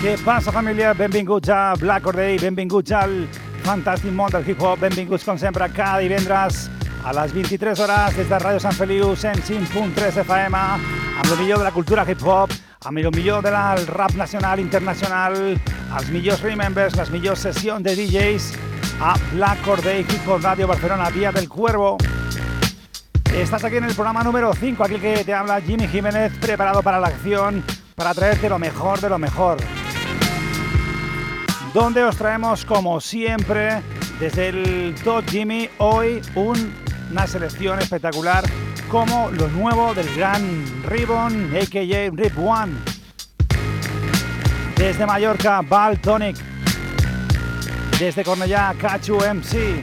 Què passa, família? Benvinguts a Black or Day, benvinguts al fantàstic món del hip-hop, benvinguts, com sempre, cada divendres a les 23 hores des de Ràdio Sant Feliu 105.3 FM amb el millor de la cultura hip-hop, amb el millor del rap nacional, internacional, els millors remembers, les millors sessions de DJs a Black or Day Hip Hop Radio Barcelona, Vía del Cuervo. Estás aquí en el programa número 5, aquí que te habla Jimmy Jiménez, preparado para la acción, para traerte lo mejor de lo mejor donde os traemos como siempre desde el Top Jimmy hoy una selección espectacular como lo nuevo del gran Ribbon, a.k.a. Rip One. Desde Mallorca, Val Tonic. Desde Cornellá, Cachu MC.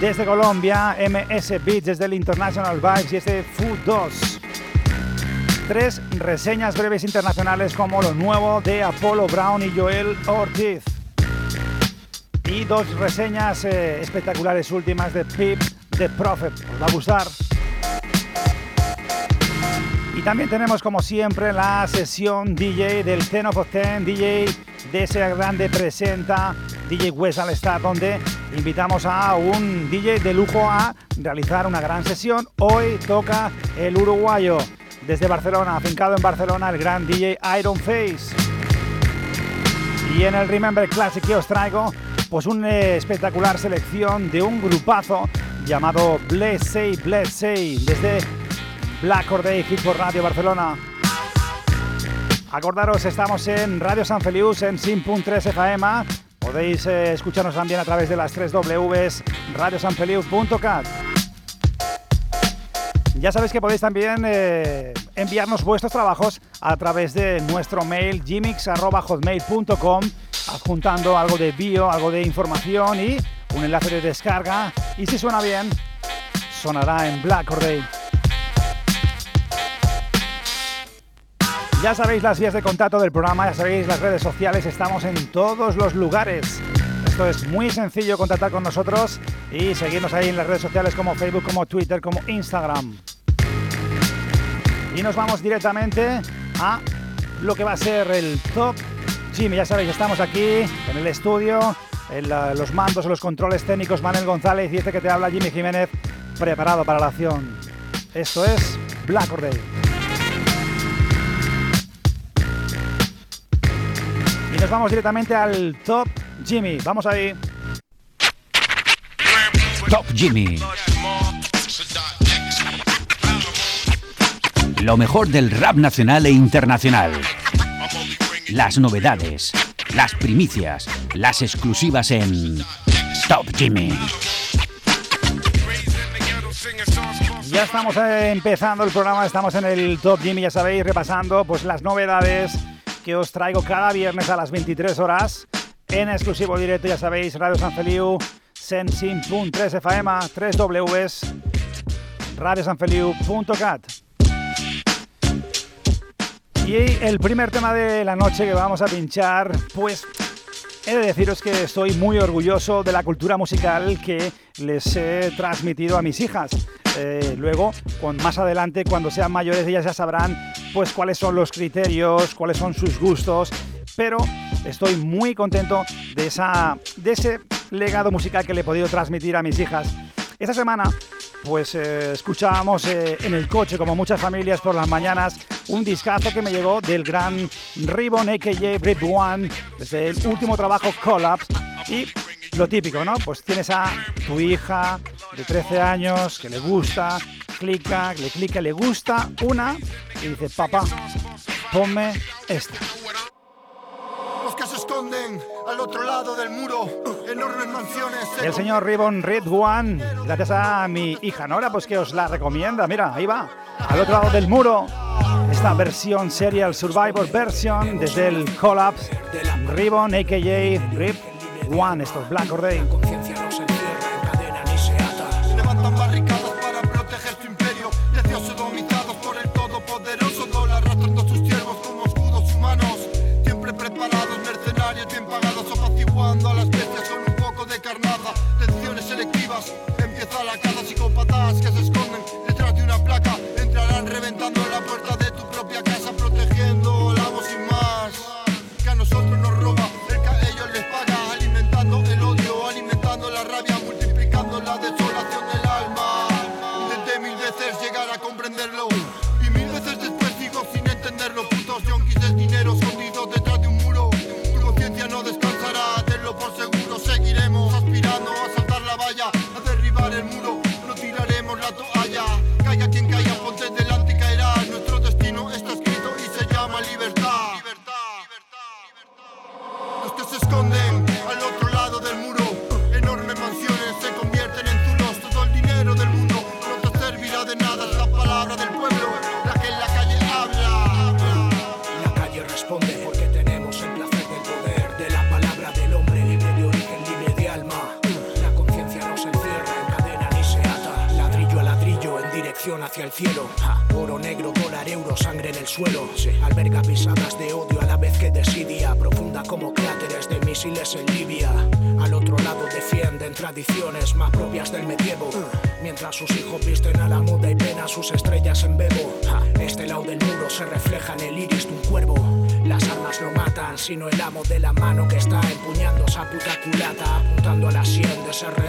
Desde Colombia, MS Beats, desde el International Vibes y este Food 2 tres reseñas breves internacionales como lo nuevo de Apollo Brown y Joel Ortiz. Y dos reseñas eh, espectaculares últimas de Pip The Prophet. Os va a gustar. Y también tenemos como siempre la sesión DJ del Ten of 10, DJ de ese grande presenta, DJ West al Star, donde invitamos a un DJ de lujo a realizar una gran sesión. Hoy toca el uruguayo desde Barcelona, afincado en Barcelona, el gran DJ Iron Face. Y en el Remember Classic que os traigo, pues una espectacular selección de un grupazo llamado Bless Say, Bless Say, desde Black Or Day Hip Radio Barcelona. Acordaros, estamos en Radio San Felius en Sim.3 FM. Podéis eh, escucharnos también a través de las 3 Ws radiosanfeliu.cat. Ya sabéis que podéis también eh, enviarnos vuestros trabajos a través de nuestro mail gmix.hotmail.com adjuntando algo de bio, algo de información y un enlace de descarga. Y si suena bien, sonará en Black or Ya sabéis las vías de contacto del programa, ya sabéis las redes sociales, estamos en todos los lugares. Esto es muy sencillo contactar con nosotros y seguirnos ahí en las redes sociales como Facebook, como Twitter, como Instagram. Y nos vamos directamente a lo que va a ser el Top Jimmy. Ya sabéis, estamos aquí en el estudio, en los mandos, los controles técnicos, Manuel González y este que te habla Jimmy Jiménez, preparado para la acción. Esto es Black or Day. Y nos vamos directamente al Top Jimmy. Vamos ahí. Top Jimmy. Lo mejor del rap nacional e internacional. Las novedades, las primicias, las exclusivas en Top Jimmy. Ya estamos empezando el programa, estamos en el Top Jimmy, ya sabéis, repasando pues las novedades que os traigo cada viernes a las 23 horas en exclusivo directo, ya sabéis, Radio San Feliu, Sensim.3 FM, 3 Ws, radiosanfeliu.cat. Y el primer tema de la noche que vamos a pinchar, pues he de deciros que estoy muy orgulloso de la cultura musical que les he transmitido a mis hijas. Eh, luego, con, más adelante, cuando sean mayores, ellas ya sabrán pues cuáles son los criterios, cuáles son sus gustos, pero estoy muy contento de, esa, de ese legado musical que le he podido transmitir a mis hijas. Esta semana pues eh, escuchábamos eh, en el coche, como muchas familias por las mañanas, un discazo que me llegó del gran Ribbon AKJ Rip One, desde el último trabajo Collapse. Y lo típico, ¿no? Pues tienes a tu hija de 13 años que le gusta, clica, le clica, le gusta una y dice, papá, ponme esta se esconden al otro lado del muro, enormes mansiones. El señor Ribbon Red One, gracias a mi hija Nora, pues que os la recomienda. Mira, ahí va, al otro lado del muro. Esta versión Serial Survivor version desde el Collapse Ribbon, AKJ Rip One, estos Black Orday.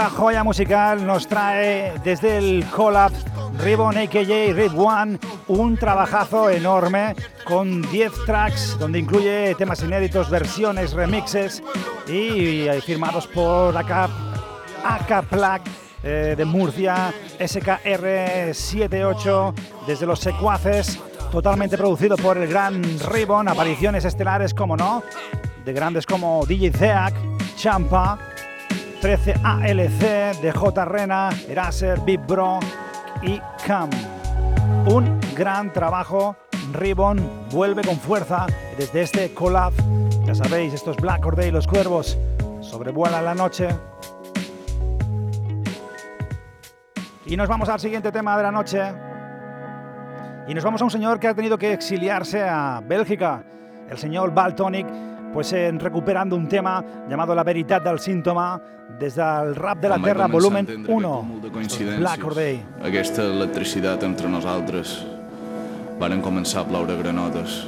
joya musical nos trae desde el Collapse Ribbon AKJ Red One un trabajazo enorme con 10 tracks donde incluye temas inéditos, versiones, remixes y firmados por AK, AK eh, de Murcia, SKR78 desde los secuaces, totalmente producido por el gran Ribbon, apariciones estelares como no, de grandes como DJ Zeak, Champa, 13 ALC de J. Rena, Eraser, Big Bro y Cam. Un gran trabajo. Ribbon vuelve con fuerza desde este collab. Ya sabéis, estos Black Or Day, los cuervos, sobrevuelan la noche. Y nos vamos al siguiente tema de la noche. Y nos vamos a un señor que ha tenido que exiliarse a Bélgica, el señor Baltonic pues en recuperando un tema llamado La veritat del síntoma des del Rap de la Terra, volumen 1, Black Or Day. Aquesta electricitat entre nosaltres varen començar a ploure granotes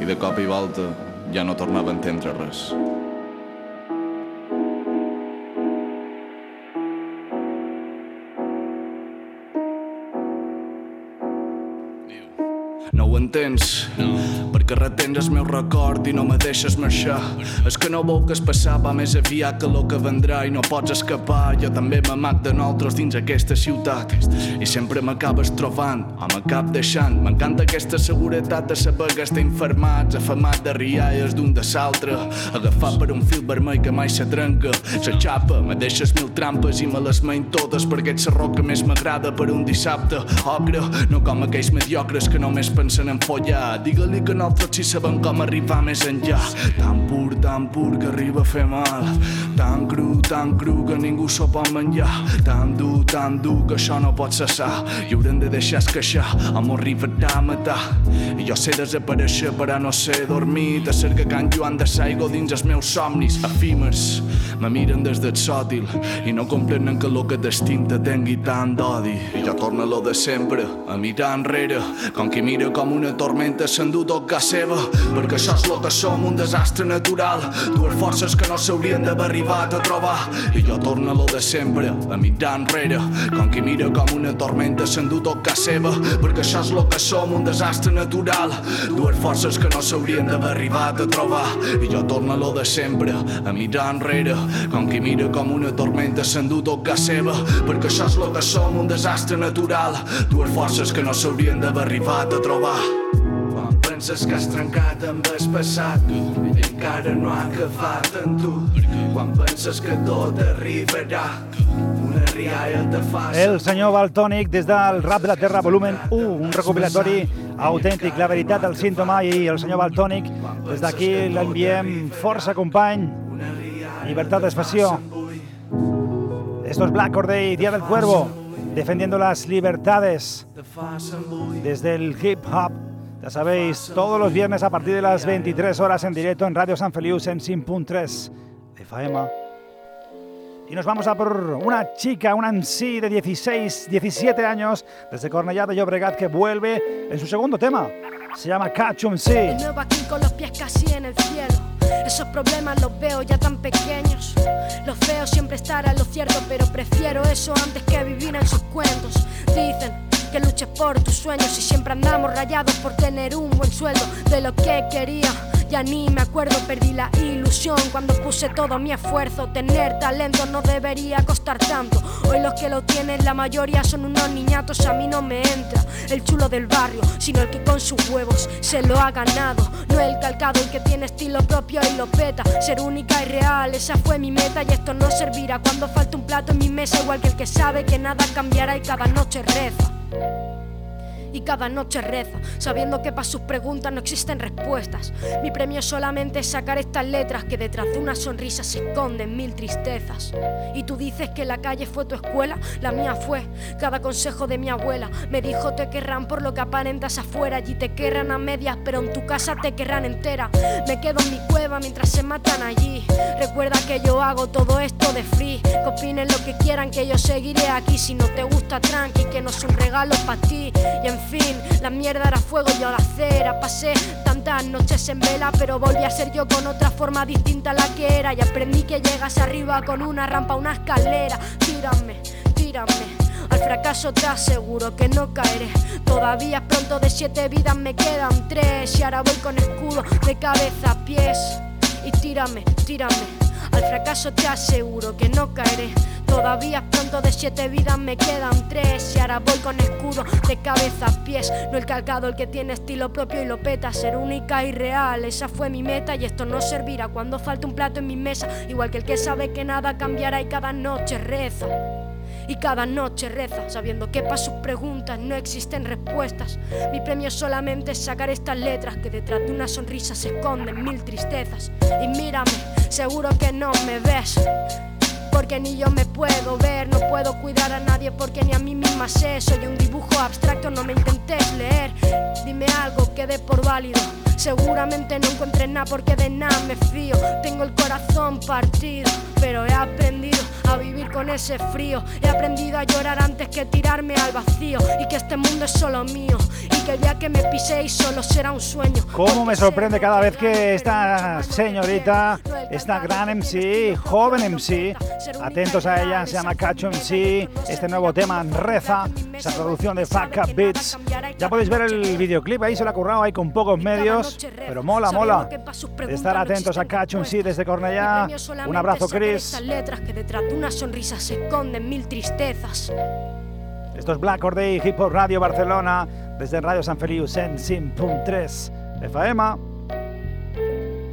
i de cop i volta ja no tornava a entendre res. No ho entens? Perquè retens el meu record i no me deixes marxar. És que no vol que es passava més aviat que lo que vendrà i no pots escapar. Jo també m'amac de nosaltres dins aquesta ciutat i sempre m'acabes trobant o m'acab deixant. M'encanta aquesta seguretat de saber que estem fermats, afamat de rialles d'un de l'altre, agafat per un fil vermell que mai se trenca. Se xapa, me deixes mil trampes i me les main totes perquè ets la roca més m'agrada per un dissabte. Ogre, no com aquells mediocres que només pensen en follar. Digue-li que nosaltres sí sabem com arribar més enllà. Tan pur, tan pur que arriba a fer mal. Tan cru, tan cru que ningú s'ho pot menjar. Tan dur, tan dur que això no pot cessar. I haurem de deixar esqueixar m'ho arribarà a matar. I jo sé desaparèixer però no sé dormir. De cerca Can Joan de Saigo dins els meus somnis efímers. Me miren des del sòtil i no comprenen que lo que t'estim te tingui tant d'odi. I jo torno a lo de sempre, a mirar enrere, com qui mira com una tormenta s'endú tot cas seva, perquè això és lo que som, un desastre natural, dues forces que no s'haurien d'haver arribat a trobar. I jo torno a lo de sempre, a mirar enrere, com qui mira com una tormenta s'endú tot cas seva, perquè això és lo que som, un desastre natural, dues forces que no s'haurien d'haver arribat a trobar. I jo torno a lo de sempre, a mirar enrere, com qui mira com una tormenta s'endú tot cas seva, perquè això és lo que som, un desastre natural, dues forces que no s'haurien d'haver arribat a trobar. Penses que has trencat amb el passat encara no ha acabat en tu, quan penses que tot arribarà, una rialla te fa... El senyor Baltònic des del Rap de la Terra volumen 1, un recopilatori autèntic, la veritat del símptoma i el senyor Baltònic, des d'aquí l'enviem força company, llibertat d'expressió. Esto es Black Corday, Día del Cuervo, defendiendo las libertades desde el hip hop. Ya sabéis, todos los viernes a partir de las 23 horas en directo en Radio San Felius en Sin.3 de Faema. Y nos vamos a por una chica, una MC de 16, 17 años, desde Cornellà de Llobregat, que vuelve en su segundo tema. Se llama Cachum C. De nuevo aquí con los pies casi en el cielo. Esos problemas los veo ya tan pequeños. Los veo siempre estar a lo cierto, pero prefiero eso antes que vivir en sus cuentos. Dicen que luches por tus sueños y siempre andamos rayados por tener un buen sueldo de lo que quería. Ya ni me acuerdo, perdí la ilusión cuando puse todo mi esfuerzo. Tener talento no debería costar tanto. Hoy los que lo tienen, la mayoría son unos niñatos. A mí no me entra el chulo del barrio, sino el que con sus huevos se lo ha ganado. No el calcado, el que tiene estilo propio y lo peta. Ser única y real, esa fue mi meta y esto no servirá cuando falte un plato en mi mesa. Igual que el que sabe que nada cambiará y cada noche reza Thank you. Y cada noche reza, sabiendo que para sus preguntas no existen respuestas. Mi premio solamente es sacar estas letras que detrás de una sonrisa se esconden mil tristezas. Y tú dices que la calle fue tu escuela, la mía fue cada consejo de mi abuela. Me dijo te querrán por lo que aparentas afuera, allí te querrán a medias, pero en tu casa te querrán entera. Me quedo en mi cueva mientras se matan allí. Recuerda que yo hago todo esto de free, que opinen lo que quieran, que yo seguiré aquí. Si no te gusta, tranqui, que no es un regalo para ti. Fin, la mierda era fuego y yo la cera. Pasé tantas noches en vela, pero volví a ser yo con otra forma distinta a la que era. Y aprendí que llegas arriba con una rampa, una escalera. Tírame, tírame. Al fracaso te aseguro que no caeré. Todavía es pronto de siete vidas me quedan tres. Y ahora voy con escudo de cabeza a pies. Y tírame, tírame. Al fracaso te aseguro que no caeré. Todavía pronto de siete vidas me quedan tres. Y ahora voy con escudo de cabeza a pies. No el calcado, el que tiene estilo propio y lo peta. Ser única y real, esa fue mi meta. Y esto no servirá cuando falte un plato en mi mesa. Igual que el que sabe que nada cambiará y cada noche reza y cada noche reza, sabiendo que para sus preguntas no existen respuestas. Mi premio solamente es sacar estas letras que detrás de una sonrisa se esconden mil tristezas. Y mírame, seguro que no me ves. Porque ni yo me puedo ver, no puedo cuidar a nadie porque ni a mí misma sé. Soy un dibujo abstracto, no me intentes leer. Dime algo que dé por válido. Seguramente no encuentre nada porque de nada me fío. Tengo el corazón partido, pero he aprendido a vivir con ese frío. He aprendido a llorar antes que tirarme al vacío. Y que este mundo es solo mío. Y que el día que me piséis solo será un sueño. ¿Cómo me sorprende cada vez que esta señorita, esta gran MC, joven MC, atentos a ella, se llama Cacho MC, este nuevo tema, Reza, esa producción de Fuck Up Beats. Ya podéis ver el videoclip, ahí se lo ha currado, ahí con pocos medios, pero mola, mola. Estar atentos a Catch un desde Cornellá. Un abrazo, Chris. Letras que detrás de una sonrisa se esconden mil tristezas. Esto es Black Day Hip Hop Radio Barcelona, desde Radio San Feliu en 100.3 FM.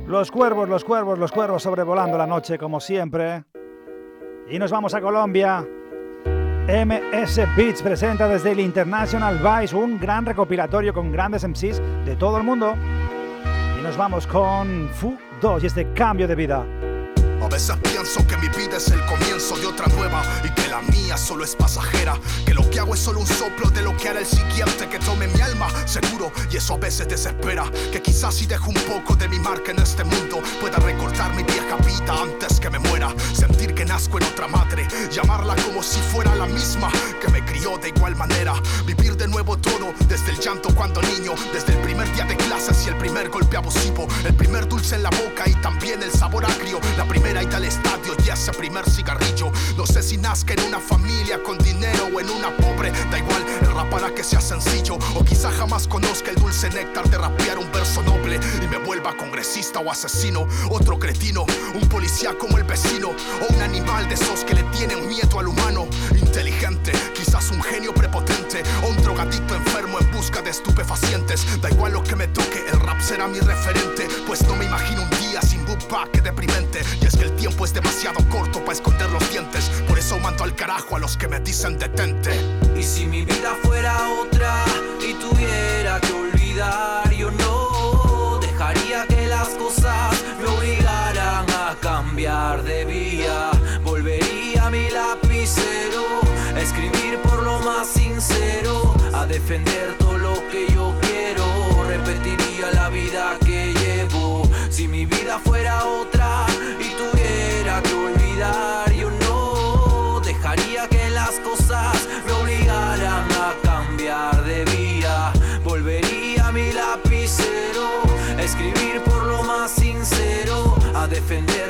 Los cuervos, los cuervos, los cuervos sobrevolando la noche como siempre. Y nos vamos a Colombia. MS Beats presenta desde el International Vice un gran recopilatorio con grandes MCs de todo el mundo. Y nos vamos con Fu 2 y este cambio de vida. Pienso que mi vida es el comienzo de otra nueva y que la mía solo es pasajera. Que lo que hago es solo un soplo de lo que hará el siguiente que tome mi alma, seguro. Y eso a veces desespera. Que quizás si dejo un poco de mi marca en este mundo, pueda recortar mi vieja vida antes que me muera. Sentir que nazco en otra madre, llamarla como si fuera la misma que me crió de igual manera. Vivir de nuevo todo, desde el llanto cuando niño, desde el primer día de clases y el primer golpe abusivo, el primer dulce en la boca y también el sabor agrio, la primera y al estadio y ese primer cigarrillo. No sé si nazca en una familia con dinero o en una pobre, da igual, el rap que sea sencillo. O quizá jamás conozca el dulce néctar de rapear un verso noble y me vuelva congresista o asesino. Otro cretino, un policía como el vecino, o un animal de esos que le tienen miedo al humano. Inteligente, quizás un genio prepotente, o un drogadicto enfermo en busca de estupefacientes. Da igual lo que me toque, el rap será mi referente, pues no me imagino un día sin book que deprimente. Y es el tiempo es demasiado corto para esconder los dientes. Por eso mando al carajo a los que me dicen detente. Y si mi vida fuera otra y tuviera que olvidar, yo no dejaría que las cosas me obligaran a cambiar de vía. Volvería a mi lapicero, defender todo lo que yo quiero. Repetiría la vida que llevo. Si mi vida fuera otra yo no dejaría que las cosas me obligaran a cambiar de vía. Volvería a mi lapicero, a escribir por lo más sincero, a defender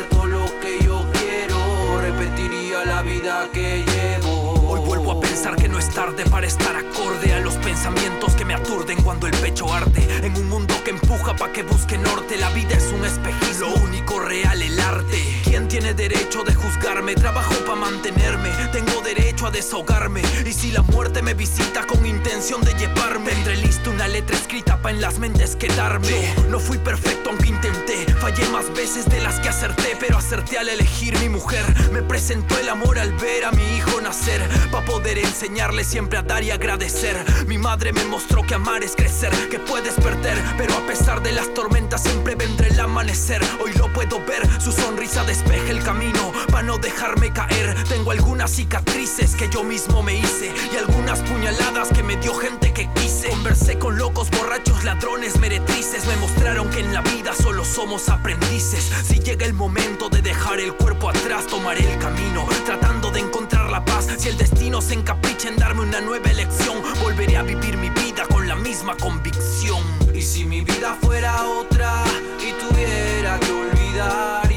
tarde para estar acorde a los pensamientos que me aturden cuando el pecho arde. En un mundo empuja para que busque norte, la vida es un espejismo. Lo único real, el arte tiene derecho de juzgarme, trabajo para mantenerme, tengo derecho a desahogarme. Y si la muerte me visita con intención de llevarme, tendré listo una letra escrita para en las mentes quedarme. Yo no fui perfecto aunque intenté, fallé más veces de las que acerté, pero acerté al elegir mi mujer. Me presentó el amor al ver a mi hijo nacer, para poder enseñarle siempre a dar y agradecer. Mi madre me mostró que amar es crecer, que puedes perder, pero a pesar de las tormentas siempre vendrá el amanecer. Hoy lo puedo ver, su sonrisa despeja el camino para no dejarme caer. Tengo algunas cicatrices que yo mismo me hice y algunas puñaladas que me dio gente que quise. Conversé con locos, borrachos, ladrones, meretrices. Me mostraron que en la vida solo somos aprendices. Si llega el momento de dejar el cuerpo atrás, tomaré el camino tratando de encontrar la paz. Si el destino se encapricha en darme una nueva elección, volveré a vivir mi vida con la misma convicción. Y si mi vida fuera otra y tuviera que olvidar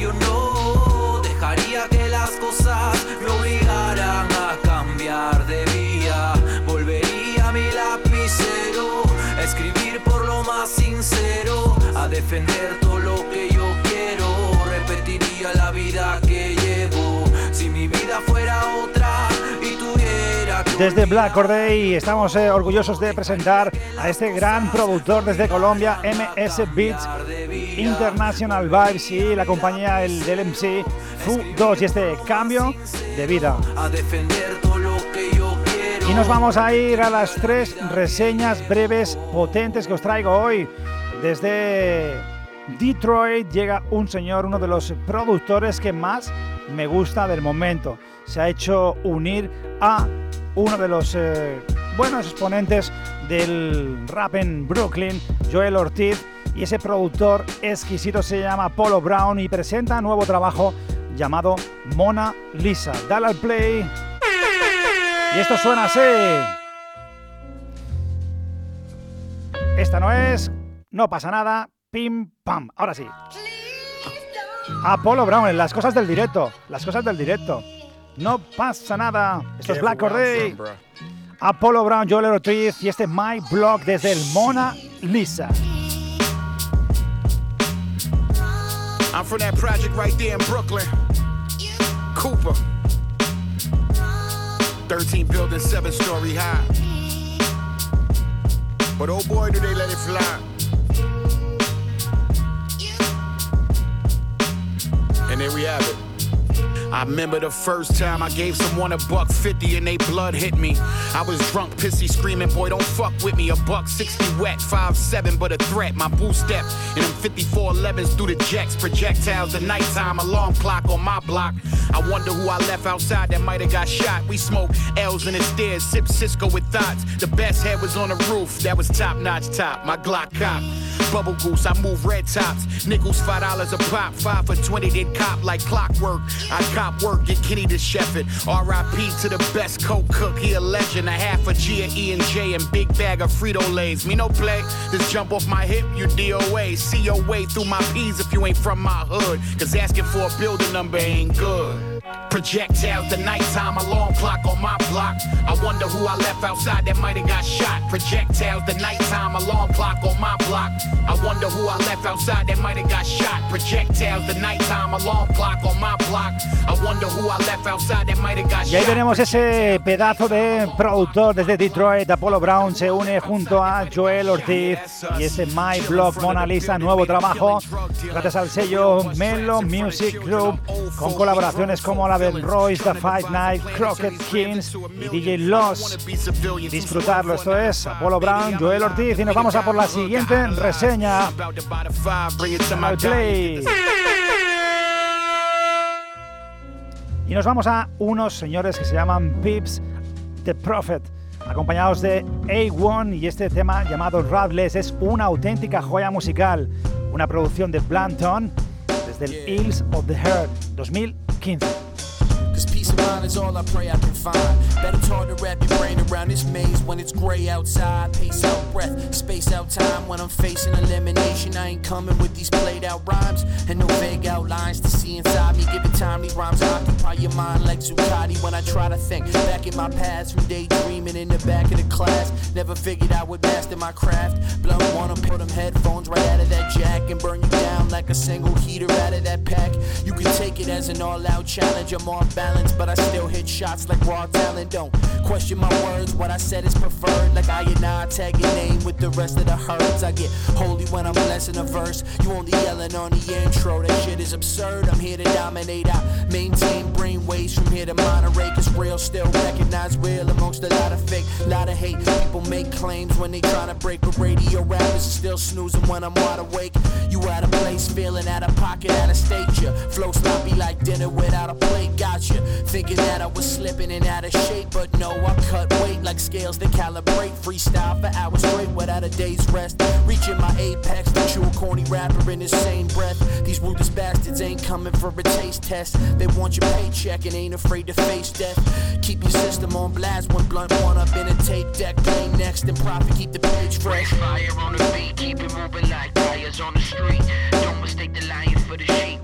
que las cosas me obligaran a cambiar de vía. Volvería a mi lapicero, a escribir por lo más sincero, a defender Desde Black Corday estamos eh, orgullosos de presentar a este gran productor desde Colombia, MS Beats International Vibes y la compañía el, del MC Fu 2 y este cambio de vida. Y nos vamos a ir a las tres reseñas breves, potentes que os traigo hoy. Desde Detroit llega un señor, uno de los productores que más me gusta del momento. Se ha hecho unir a uno de los eh, buenos exponentes del rap en Brooklyn, Joel Ortiz y ese productor exquisito se llama Polo Brown y presenta nuevo trabajo llamado Mona Lisa. Dale al play. Y esto suena así. Esta no es, no pasa nada, pim pam. Ahora sí. Apolo Brown las cosas del directo, las cosas del directo. No pasa nada. Esto es Black Corday. Apollo Brown, Joel Ortiz y este My Blog desde el Mona Lisa. I'm from that project right there in Brooklyn. Cooper. 13 buildings, 7 story high. But oh boy, do they let it fly. And there we have it. I remember the first time I gave someone a buck fifty and they blood hit me. I was drunk, pissy, screaming, boy, don't fuck with me. A buck sixty wet, five seven, but a threat. My boo step and them 54 11s through the jacks, projectiles at nighttime, alarm clock on my block. I wonder who I left outside that might have got shot. We smoke L's in the stairs, sip Cisco with thoughts. The best head was on the roof, that was top notch top. My Glock cop. Bubble goose, I move red tops. Nickels, five dollars a pop, five for 20, then cop like clockwork. I cop work, get Kenny to chef. RIP to the best coke cook, he a legend. A half a G of E and J and big bag of Frito Lays. Me no play, just jump off my hip, you DOA. See your way through my P's if you ain't from my hood. Cause asking for a building number ain't good. Projectiles, the nighttime alarm clock on my block. I wonder who I left outside that might have got shot. Projectiles, the nighttime alarm clock on my block. I wonder who I left outside that might have got shot. Projectiles, the nighttime alarm clock on my block. I wonder who I left outside that might have got shot. Y ahí tenemos ese pedazo de productor desde Detroit, Apollo Brown, se une junto a Joel Ortiz y ese My Blog Mona Lisa, nuevo trabajo, gracias al sello Melo Music Group, con colaboraciones como la Royce, The Fight Night, Crockett Kings y DJ Loss. Disfrutarlo, esto es Apollo Brown, Joel Ortiz y nos vamos a por la siguiente reseña. Al play. Y nos vamos a unos señores que se llaman Pips The Prophet, acompañados de A1 y este tema llamado Radless es una auténtica joya musical, una producción de Blanton desde el Hills of the Heart 2015. Peace of mind is all I pray I can find. Bet it's hard to wrap your brain around this maze when it's gray outside. Pace out breath, space out time when I'm facing elimination. I ain't coming with these played out rhymes and no vague outlines to see inside me. Give it time, these rhymes, occupy your mind like Zuccotti when I try to think. Back in my past from daydreaming in the back of the class. Never figured I would master my craft. Blunt wanna put them headphones right out of that jack and burn you down like a single heater out of that pack. You can take it as an all out challenge. I'm off balance, but I still hit shots like raw talent. Don't question my words, what I said is preferred. Like I and I tag your name with the rest of the herds. I get holy when I'm blessing a verse. You only yelling on the intro, that shit is absurd. I'm here to dominate. I maintain brain waves from here to Monterey, cause real still recognize real amongst a lot of fake. Lot of hate. People make claims when they try to break, but radio rappers are still snoozing when I'm wide awake. You out of place, feeling out of pocket, out of state. Your flow sloppy like dinner without a plate. Gotcha. Thinking that I was slipping and out of shape, but no, I cut weight like scales that calibrate. Freestyle for hours straight without a day's rest. Reaching my apex, the true corny rapper in the same breath. These ruthless bastards ain't coming for a taste test. They want your paycheck and ain't afraid to face death. Keep your system on blast when blunt one up in a tape deck. Play next and profit, keep the page fresh. Fire on the beat, keep it moving like tires on the street. Don't mistake the lion for the sheep,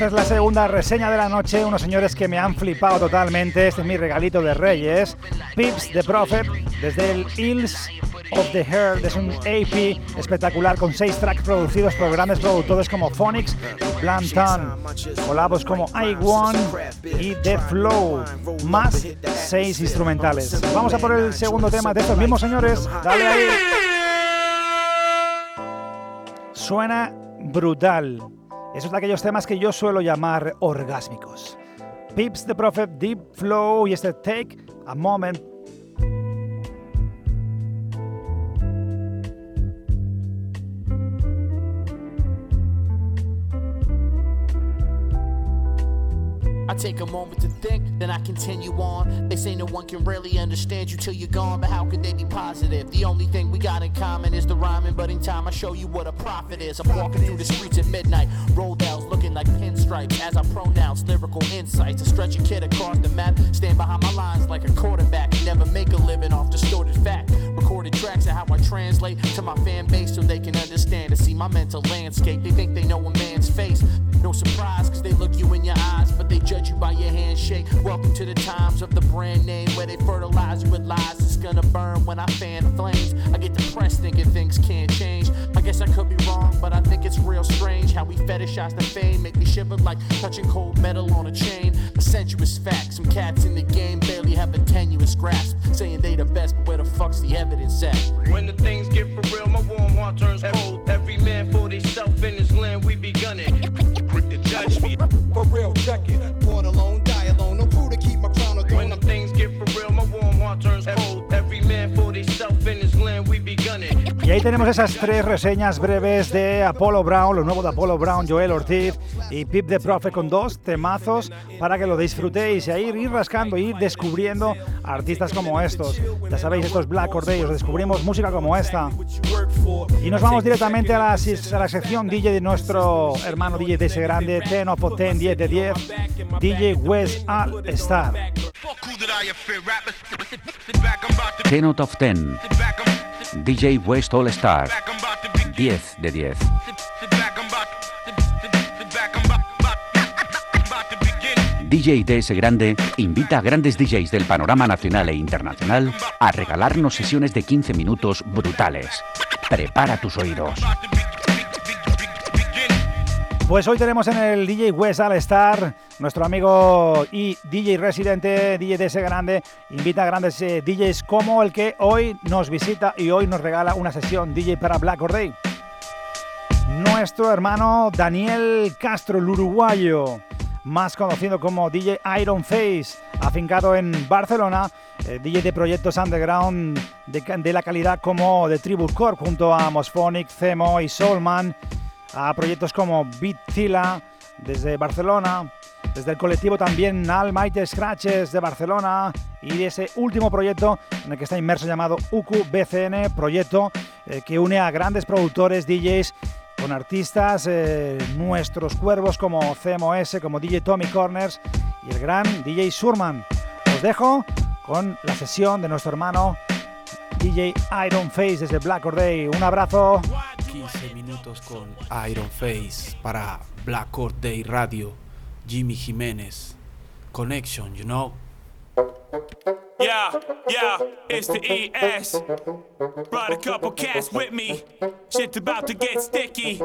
Esta es la segunda reseña de la noche, unos señores que me han flipado totalmente. Este es mi regalito de Reyes. Pips the Prophet, desde el Hills of the Heart. Es un AP espectacular con seis tracks producidos por grandes productores como Phonics y Blanton. Colabos como I One y The Flow, más seis instrumentales. Vamos a por el segundo tema de estos mismos señores. Dale ahí. Suena brutal. Esos de aquellos temas que yo suelo llamar orgásmicos. Pips the Prophet, Deep Flow y este Take a Moment I take a moment to think, then I continue on. They say no one can really understand you till you're gone, but how could they be positive? The only thing we got in common is the rhyming, but in time I show you what a prophet is. I'm walking through the streets at midnight, rolled out looking like pinstripes as I pronounce lyrical insights. To stretch a kid across the map, stand behind my lines like a quarterback. Never make a living off distorted fact. Recorded tracks of how I translate to my fan base so they can understand and see my mental landscape. They think they know a man's face. No surprise, cause they look you in your eyes, but they judge you by your handshake. Welcome to the times of the brand name where they fertilize you with lies. It's gonna burn when I fan the flames. I get depressed thinking things can't change. I guess I could be wrong, but I think it's real strange how we fetishize the fame. Make me shiver like touching cold metal on a chain. A sensuous fact, some cats in the game barely have a tenuous grasp. Saying they the best, but where the fuck's the evidence at? When the things get for real, my warm heart turns cold. Every man for himself in his land, we be gunning. Quick to judge me. For real, check it. Born alone, die alone. No crew to keep my crown or When the things get for real, my warm heart turns cold. Y ahí tenemos esas tres reseñas breves de Apollo Brown, lo nuevo de Apollo Brown, Joel Ortiz y Pip the Prophet con dos temazos para que lo disfrutéis y ahí ir rascando, ir descubriendo artistas como estos. Ya sabéis, estos Black Corday, os descubrimos música como esta. Y nos vamos directamente a la, a la sección DJ de nuestro hermano DJ de ese grande, 10 of 10, 10 de 10, DJ West All Star. 10 out of 10. DJ West All Star. 10 de 10. DJ DS Grande invita a grandes DJs del panorama nacional e internacional a regalarnos sesiones de 15 minutos brutales. Prepara tus oídos. Pues hoy tenemos en el DJ West All Star, nuestro amigo y DJ residente, DJ DS Grande, invita a grandes eh, DJs como el que hoy nos visita y hoy nos regala una sesión DJ para Black or Day. Nuestro hermano Daniel Castro, el uruguayo, más conocido como DJ Iron Face, afincado en Barcelona, eh, DJ de proyectos underground de, de, la calidad como The Tribute Corp, junto a Mosphonic, Cemo y Soulman, a proyectos como Beatzilla desde Barcelona, desde el colectivo también Almighty Scratches de Barcelona y ese último proyecto en el que está inmerso llamado UQBCN, proyecto eh, que une a grandes productores, DJs con artistas, eh, nuestros cuervos como CMOS, como DJ Tommy Corners y el gran DJ Surman. Os dejo con la sesión de nuestro hermano DJ Iron Face desde Black Or. Un abrazo. 15 minutos con Iron Face para Black Or Day Radio. Jimmy Jimenez. Connection, you know. Yeah, yeah, it's the ES. Brought a couple cats with me. Shit's about to get sticky.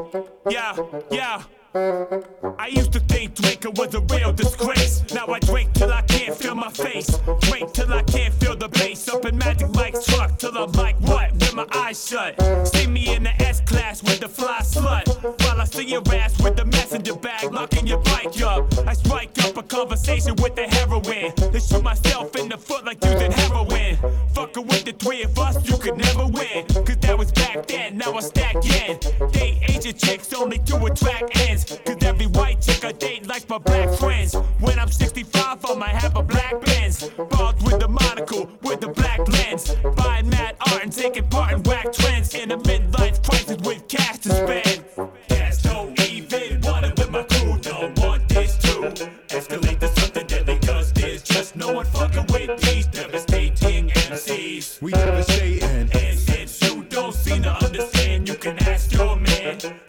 Yeah, yeah. I used to think drinking was a real disgrace. Now I drink till I can't feel my face. Drink till I can't feel the bass. Up in Magic Mike's truck till I'm like, what? With my eyes shut. See me in the S class with the fly slut. While I see your ass with the messenger bag, locking your bike up. I strike up a conversation with the heroin. Then shoot myself in the foot like using heroin. Fucking with the three of us, you could never win. Cause that was back then, now I stack in. Asian chicks only to attract ends. Cause every white chick I date likes my black friends. When I'm 65, I might have a black Benz. Bald with the monocle, with the black lens. Buying mad art and taking part in whack trends. In a midlife crisis with cash to spend. Cash don't even with my crew. Don't want this to escalate to something deadly. Cause there's just no one fucking with these devastating MCs. We devastating.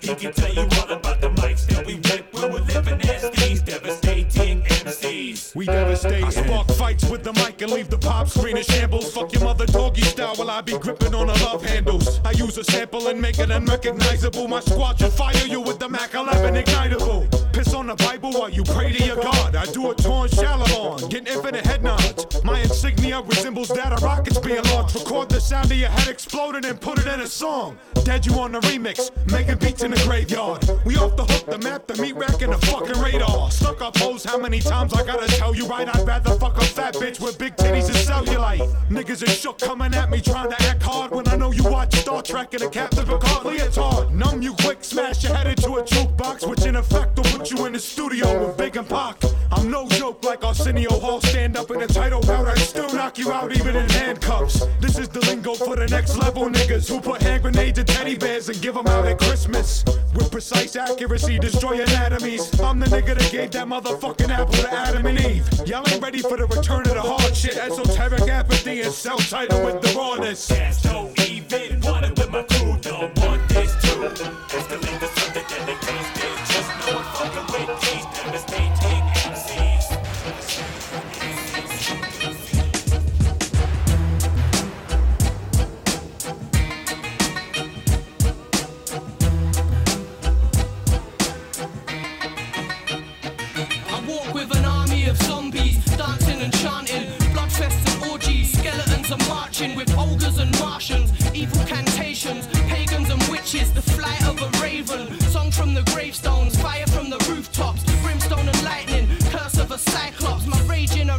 He can tell you all about the mics that we rip when we're living as these devastating MCs. We devastate. I spark fights with the mic and leave the pop screen in shambles. Fuck your mother doggy style while I be gripping on the love handles. I use a sample and make it unrecognizable. My squad should fire you with the Mac 11 ignitable. Piss on the Bible while you pray to your God. I do a torn shallow on, get infinite head nods. My insignia resembles that of rockets being launched. Record the sound of your head exploding and put it in a song. Dead you on the remix, making beats in the graveyard. We off the hook, the map, the meat rack, and the fucking radar. Stuck up hoes, how many times I gotta tell you right? I'd rather fuck a fat bitch with big titties and cellulite. Niggas is shook coming at me trying to act hard when I know you watch Star Trek and a Captain Picard leotard. Numb you quick, smash your head into a jukebox, which in effect will put you in the studio with Big and Pac. I'm no joke like Arsenio Hall, you out even in handcuffs. This is the lingo for the next level niggas who put hand grenades and teddy bears and give them out at Christmas. With precise accuracy, destroy anatomies. I'm the nigga that gave that motherfucking apple to Adam and Eve. Y'all ain't ready for the return of the hard shit, esoteric apathy and self-titled with the rawness. Are marching with ogres and Martians, evil cantations, pagans and witches, the flight of a raven, song from the gravestones, fire from the rooftops, brimstone and lightning, curse of a cyclops, my rage in a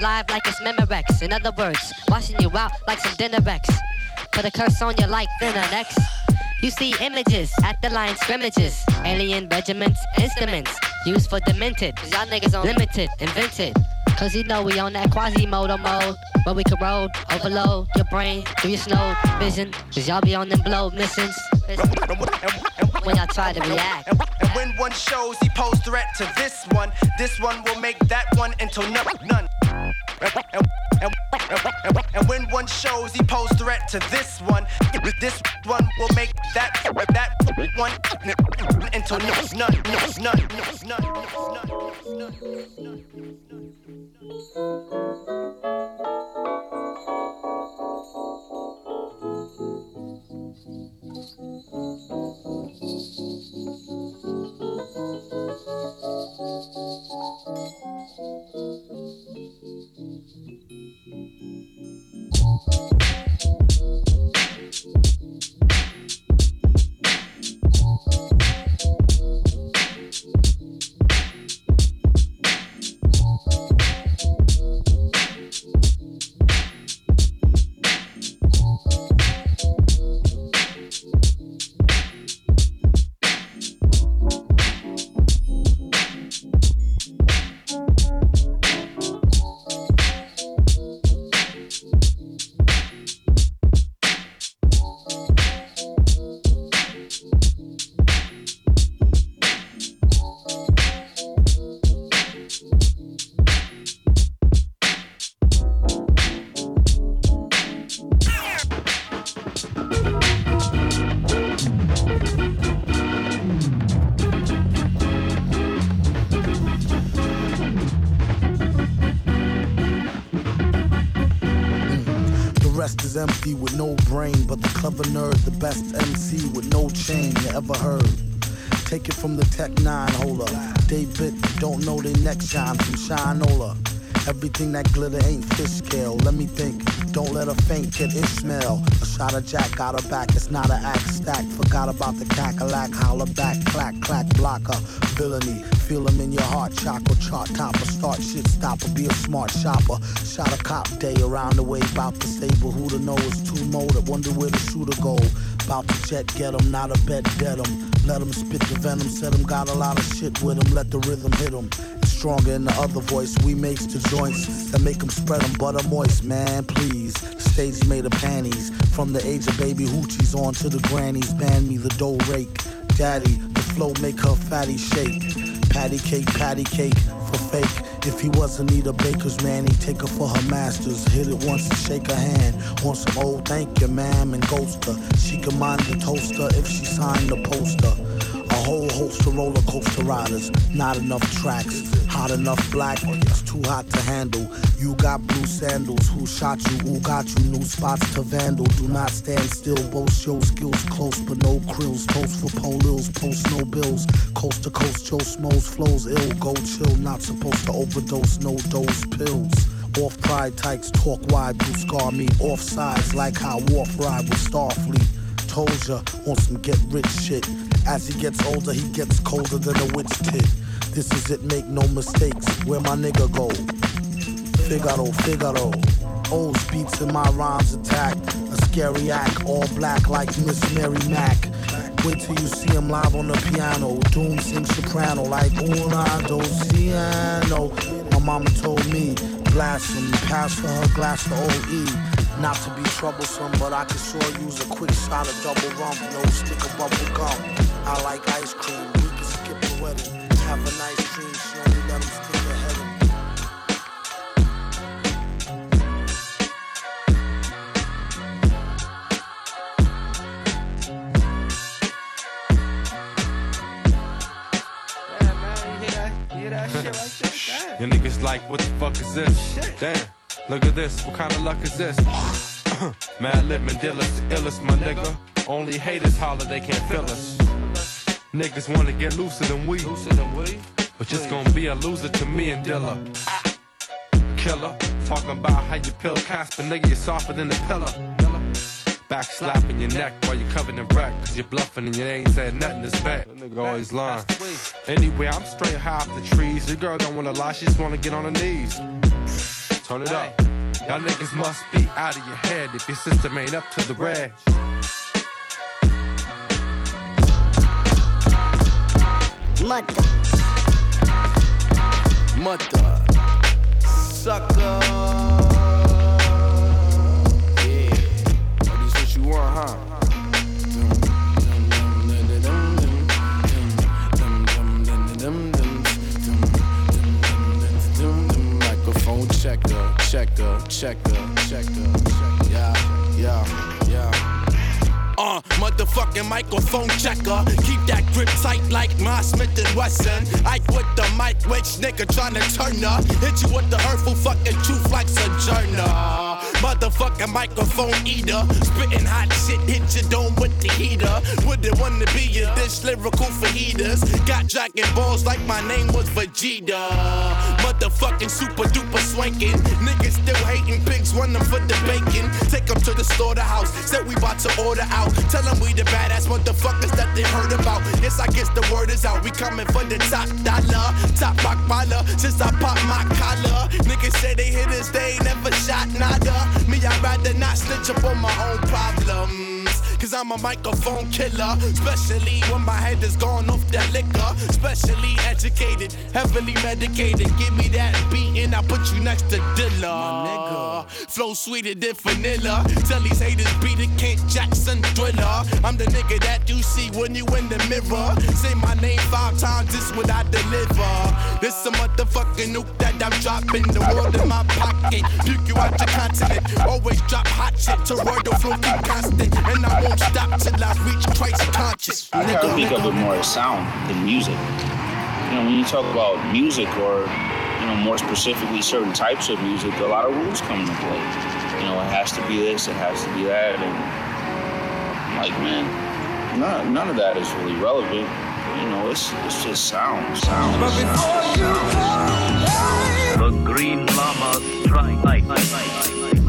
live like it's Memorex. In other words, washing you out like some dinner. Put a curse on you like thinner next. You see images at the line scrimmages. Alien regiments, instruments used for demented. Cause y'all niggas on limited, invented. Cause you know we on that Quasimodo mode. Where we corrode, overload your brain through your snow vision. Cause y'all be on them blow missions. When y'all try to react. And when one shows he posed threat to this one, this one will make that one into no- none. And, when one shows he posed threat to this one, this one will make that that one into none, none, none, none, none. Thank you. Best MC with no chain you ever heard. Take it from the Tech 9 holder. Bit, don't know they neck shine from Shinola. Everything that glitter ain't fish scale. Let me think, don't let her faint, kid Ishmael. A shot of Jack got her back, it's not an act stack. Forgot about the cackalack, holler back, clack, clack, blocker. Villainy, Feel feel 'em in your heart, chocolate chart topper. Start shit stopper, be a smart shopper. Shot a cop day around the way, bout to stable. Who to know is too molded, wonder where the shooter go. Bout to jet, get get 'em, not a bet, dead 'em. Let 'em spit the venom, said 'em got a lot of shit with 'em. Let the rhythm hit 'em. It's stronger in the other voice. We makes the joints that make 'em spread 'em butter moist, man, please. Stage made of panties. From the age of baby hoochies on to the grannies. Ban me the dough rake. Daddy, the flow make her fatty shake. Patty cake, patty cake fake. If he was Anita Baker's man, he'd take her for her masters. Hit it once and shake her hand. Want some old thank you, ma'am, and ghost her. She can mind the toaster if she signed the poster. Whole host of roller coaster riders. Not enough tracks. Hot enough black, it's too hot to handle. You got blue sandals, who shot you, who got you, new spots to vandal. Do not stand still, boast your skills close, but no krills. Post for polils, post no bills. Coast to coast, Joe Smoes flows ill. Go chill, not supposed to overdose, no dose pills. Off pride tykes, talk wide, blue scar me. Off sides, like how Wharf ride with Starfleet. Told ya, on some get rich shit. As he gets older, he gets colder than a witch tit. This is it, make no mistakes. Where my nigga go? Figaro, Figaro. O's beats in my rhymes attack. A scary act, all black like Miss Mary Mack. Wait till you see him live on the piano. Doom sing soprano like una dos piano. My mama told me, blasphemy, pass for her glass to OE. Not to be troublesome, but I can sure use a quick shot of double rum, no stick of bubble gum. I like ice cream, we can skip the wedding. Have a nice dream, she only let him stick her head. Your niggas like, what the fuck is this? Damn, look at this, what kind of luck is this? Mad Lip Mandilla's the illest, my nigga. Only haters holler, they can't feel us. Niggas wanna get looser than we. But just gonna be a loser to me and Dilla. Killer, talking about how you pill Casper, nigga, you're softer than a pillar. Back slapping your neck while you're covered in wreck. Cause you're bluffing and you ain't said nothing this back. That nigga always lying. Anyway, I'm straight high off the trees. Your girl don't wanna lie, she just wanna get on her knees. Turn it up. Y'all niggas must be out of your head if your system ain't up to the red. mother. Mother. Sucker. Yeah. That is what you want, huh? Check the, check the, check yeah, yeah. Uh, motherfucking microphone checker. Keep that grip tight like my Smith and Wesson. Ike with the mic, which nigga tryna turn up. Hit you with the hurtful fucking truth like Sojourner. Motherfucking microphone eater. Spitting hot shit, hit your dome with the heater. Wouldn't wanna be a this lyrical for. Got dragon balls like my name was Vegeta. Motherfucking super duper swanking. Niggas still hating pigs, run them for the bacon. Take them to the slaughterhouse. Said we about to order out. Tell them we the badass motherfuckers that they heard about. Yes, I guess the word is out. We coming for the top dollar. Top rock baller. Since I popped my collar. Niggas say they hit us, they ain't never shot nada. Me, I'd rather not snitch up on my own problems. Cause I'm a microphone killer. Especially when my head is gone off that liquor. Especially educated, heavily medicated. Give me that beat and I put you next to Dilla. nigga Flow sweeter than vanilla. Tell these haters beat it, Kent Jackson thriller. I'm the nigga that you see when you in the mirror. Say my name five times, this what I deliver. This a motherfucking nuke that I'm dropping. The world in my pocket. Puke you out your continent. Always drop hot shit. Toroidal flow keep constant. And I won't stop till I reach Christ conscious. I have to think of it more as sound than music. You know, when you talk about music or, you know, more specifically certain types of music, a lot of rules come into play. You know, it has to be this, it has to be that, and I'm like, man, none, none of that is really relevant. You know, it's it's just sound, sound, sound, sound. The Green Llama Strike.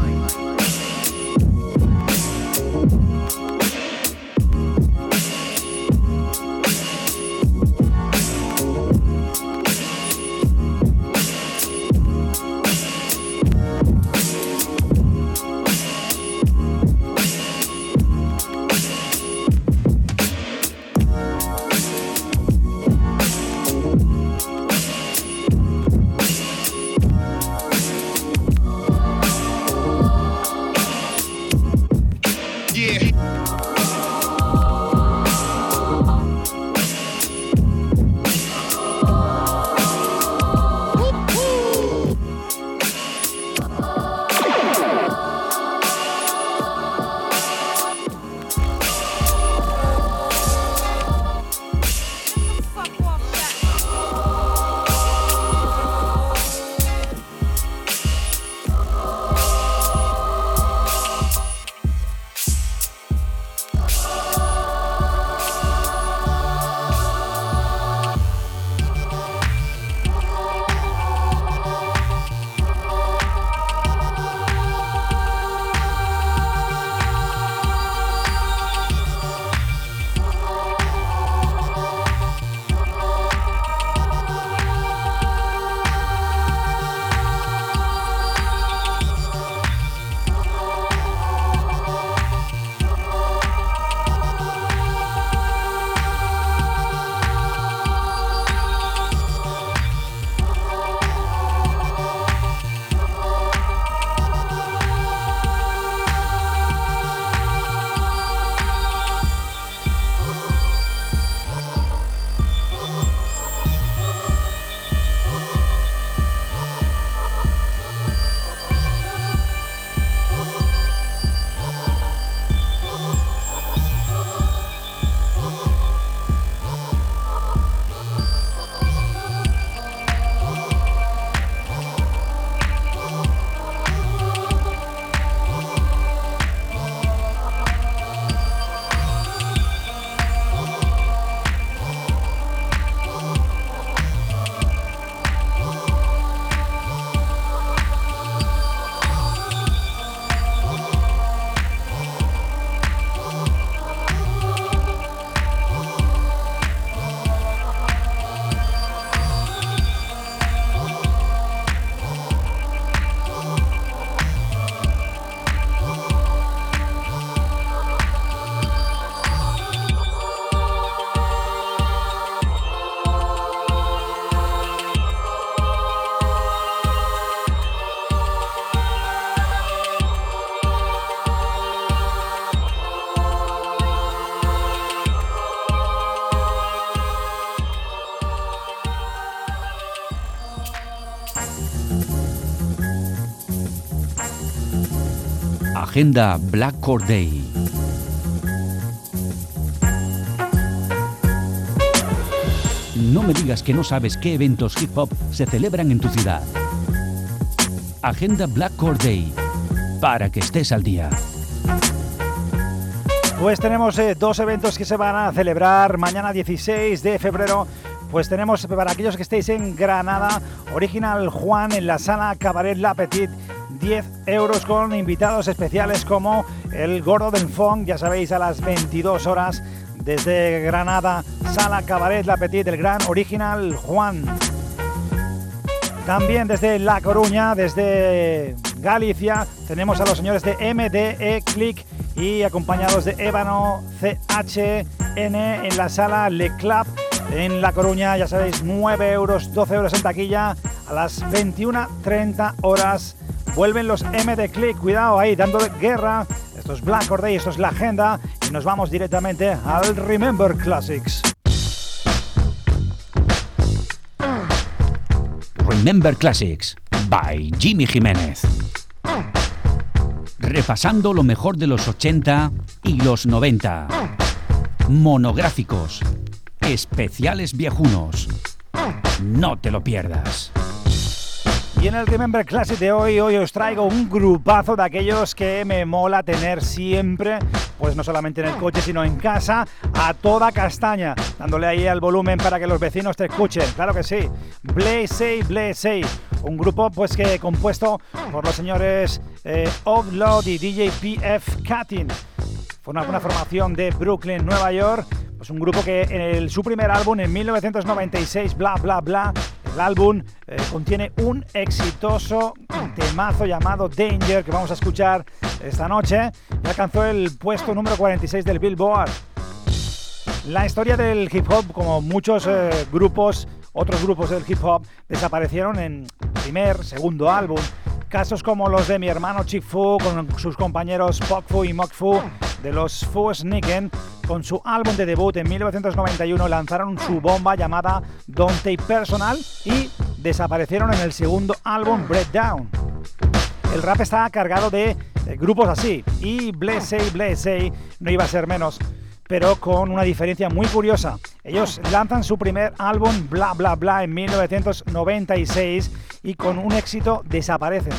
Agenda Black Core Day. No me digas que no sabes qué eventos hip hop se celebran en tu ciudad. Agenda Black Core Day, para que estés al día. Pues tenemos eh, dos eventos que se van a celebrar mañana 16 de febrero. Pues tenemos para aquellos que estéis en Granada, Original Juan en la sala Cabaret La Petite 10 euros con invitados especiales como el Gordo del Fong, ya sabéis, a las 22 horas desde Granada, Sala Cabaret La Petit, gran original Juan. También desde La Coruña, desde Galicia, tenemos a los señores de MDE Click y acompañados de Ébano CHN en la sala Le Club en La Coruña, ya sabéis, 9 euros, 12 euros en taquilla a las 21.30 horas. Vuelven los MD Click, cuidado ahí, dando guerra. Esto es Black Or Day, esto es la agenda y nos vamos directamente al Remember Classics. Remember Classics by Jimmy Jiménez. Repasando lo mejor de los 80 y los 90. Monográficos. Especiales viejunos. No te lo pierdas. Y en el Remember Classic de hoy, hoy os traigo un grupazo de aquellos que me mola tener siempre, pues no solamente en el coche, sino en casa, a toda castaña, dándole ahí al volumen para que los vecinos te escuchen. Claro que sí. Blaze Blaze, un grupo pues que compuesto por los señores eh, Offload y DJ PF Cutting. Fue una, una formación de Brooklyn, Nueva York. Pues un grupo que en el, su primer álbum en 1996, bla bla bla, el álbum eh, contiene un exitoso temazo llamado Danger que vamos a escuchar esta noche y alcanzó el puesto número 46 del Billboard. La historia del hip hop, como muchos eh, grupos, otros grupos del hip hop, desaparecieron en primer, segundo álbum. Casos como los de mi hermano Chick Fu con sus compañeros Pok Fu y Mok Fu de los Fu Sneaken, con su álbum de debut en 1991 lanzaron su bomba llamada Don't Take Personal y desaparecieron en el segundo álbum Breakdown. El rap está cargado de, de grupos así y Blessey Blessey no iba a ser menos pero con una diferencia muy curiosa. Ellos lanzan su primer álbum Bla Bla Bla en 1996 y con un éxito desaparecen.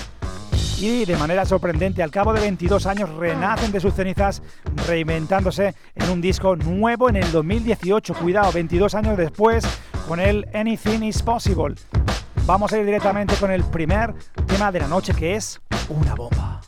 Y de manera sorprendente, al cabo de 22 años renacen de sus cenizas, reinventándose en un disco nuevo en el 2018. Cuidado, 22 años después, con el Anything is Possible. Vamos a ir directamente con el primer tema de la noche, que es una bomba.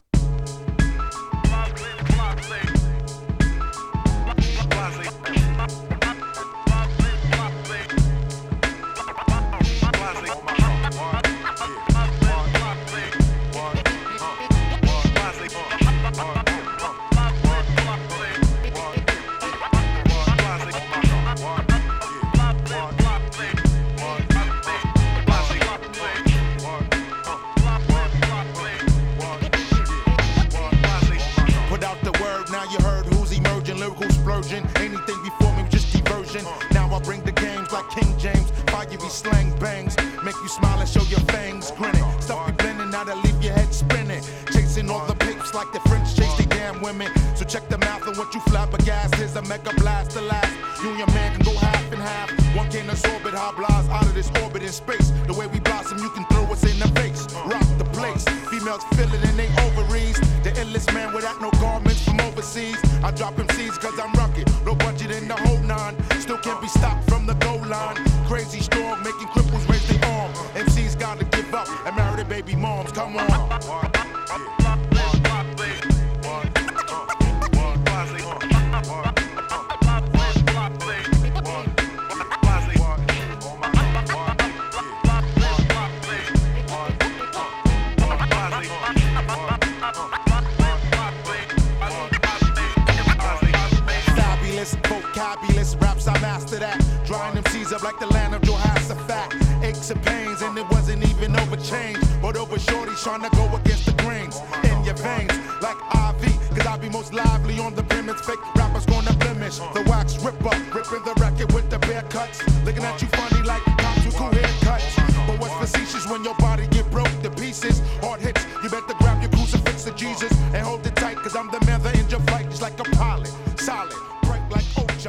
But over shorty trying to go against the grains. In your veins, like IV, cause I be most lively on the premise. Fake rappers gonna blemish. The wax ripper, ripping the record with the bare cuts. Looking at you funny like cops with cool haircuts. But what's facetious when your body get broke to pieces? Hard hits, you better grab your crucifix of Jesus and hold it